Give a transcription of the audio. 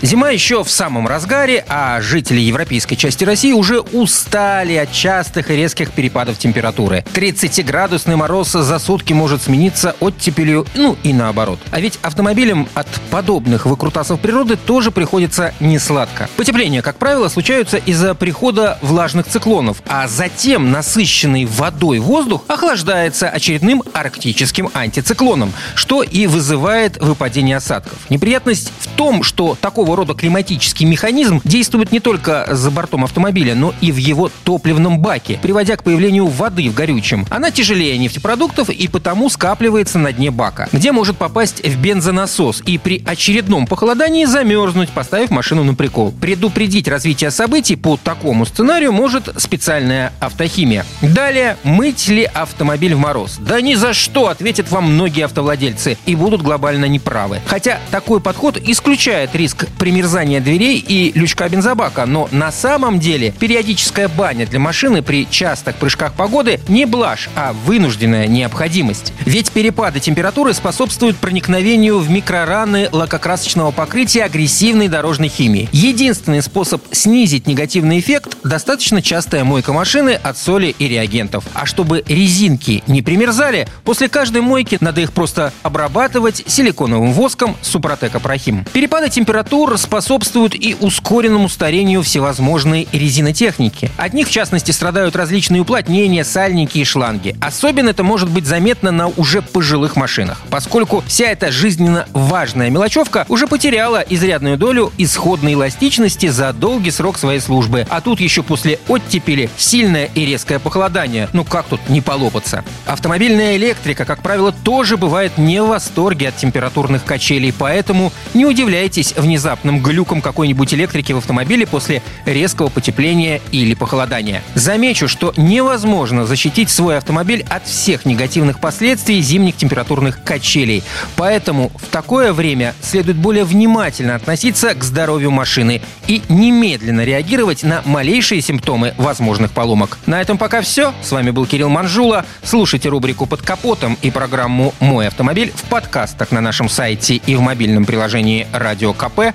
Зима еще в самом разгаре, а жители европейской части России уже устали от частых и резких перепадов температуры. 30-градусный мороз за сутки может смениться оттепелью, ну и наоборот. А ведь автомобилям от подобных выкрутасов природы тоже приходится несладко. Потепления, как правило, случаются из-за прихода влажных циклонов, а затем насыщенный водой воздух охлаждается очередным арктическим антициклоном, что и вызывает выпадение осадков. Неприятность в том, что такого такого рода климатический механизм действует не только за бортом автомобиля, но и в его топливном баке, приводя к появлению воды в горючем. Она тяжелее нефтепродуктов и потому скапливается на дне бака, где может попасть в бензонасос и при очередном похолодании замерзнуть, поставив машину на прикол. Предупредить развитие событий по такому сценарию может специальная автохимия. Далее, мыть ли автомобиль в мороз? Да ни за что, ответят вам многие автовладельцы и будут глобально неправы. Хотя такой подход исключает риск примерзания дверей и лючка бензобака, но на самом деле периодическая баня для машины при частых прыжках погоды не блажь, а вынужденная необходимость. Ведь перепады температуры способствуют проникновению в микрораны лакокрасочного покрытия агрессивной дорожной химии. Единственный способ снизить негативный эффект – достаточно частая мойка машины от соли и реагентов. А чтобы резинки не примерзали, после каждой мойки надо их просто обрабатывать силиконовым воском Супротек Апрахим. Перепады температур Мотор способствует и ускоренному старению всевозможной резинотехники. От них, в частности, страдают различные уплотнения, сальники и шланги. Особенно это может быть заметно на уже пожилых машинах, поскольку вся эта жизненно важная мелочевка уже потеряла изрядную долю исходной эластичности за долгий срок своей службы. А тут еще после оттепели сильное и резкое похолодание. Ну как тут не полопаться? Автомобильная электрика, как правило, тоже бывает не в восторге от температурных качелей, поэтому не удивляйтесь внезапно внезапным глюком какой-нибудь электрики в автомобиле после резкого потепления или похолодания. Замечу, что невозможно защитить свой автомобиль от всех негативных последствий зимних температурных качелей. Поэтому в такое время следует более внимательно относиться к здоровью машины и немедленно реагировать на малейшие симптомы возможных поломок. На этом пока все. С вами был Кирилл Манжула. Слушайте рубрику «Под капотом» и программу «Мой автомобиль» в подкастах на нашем сайте и в мобильном приложении «Радио КП»,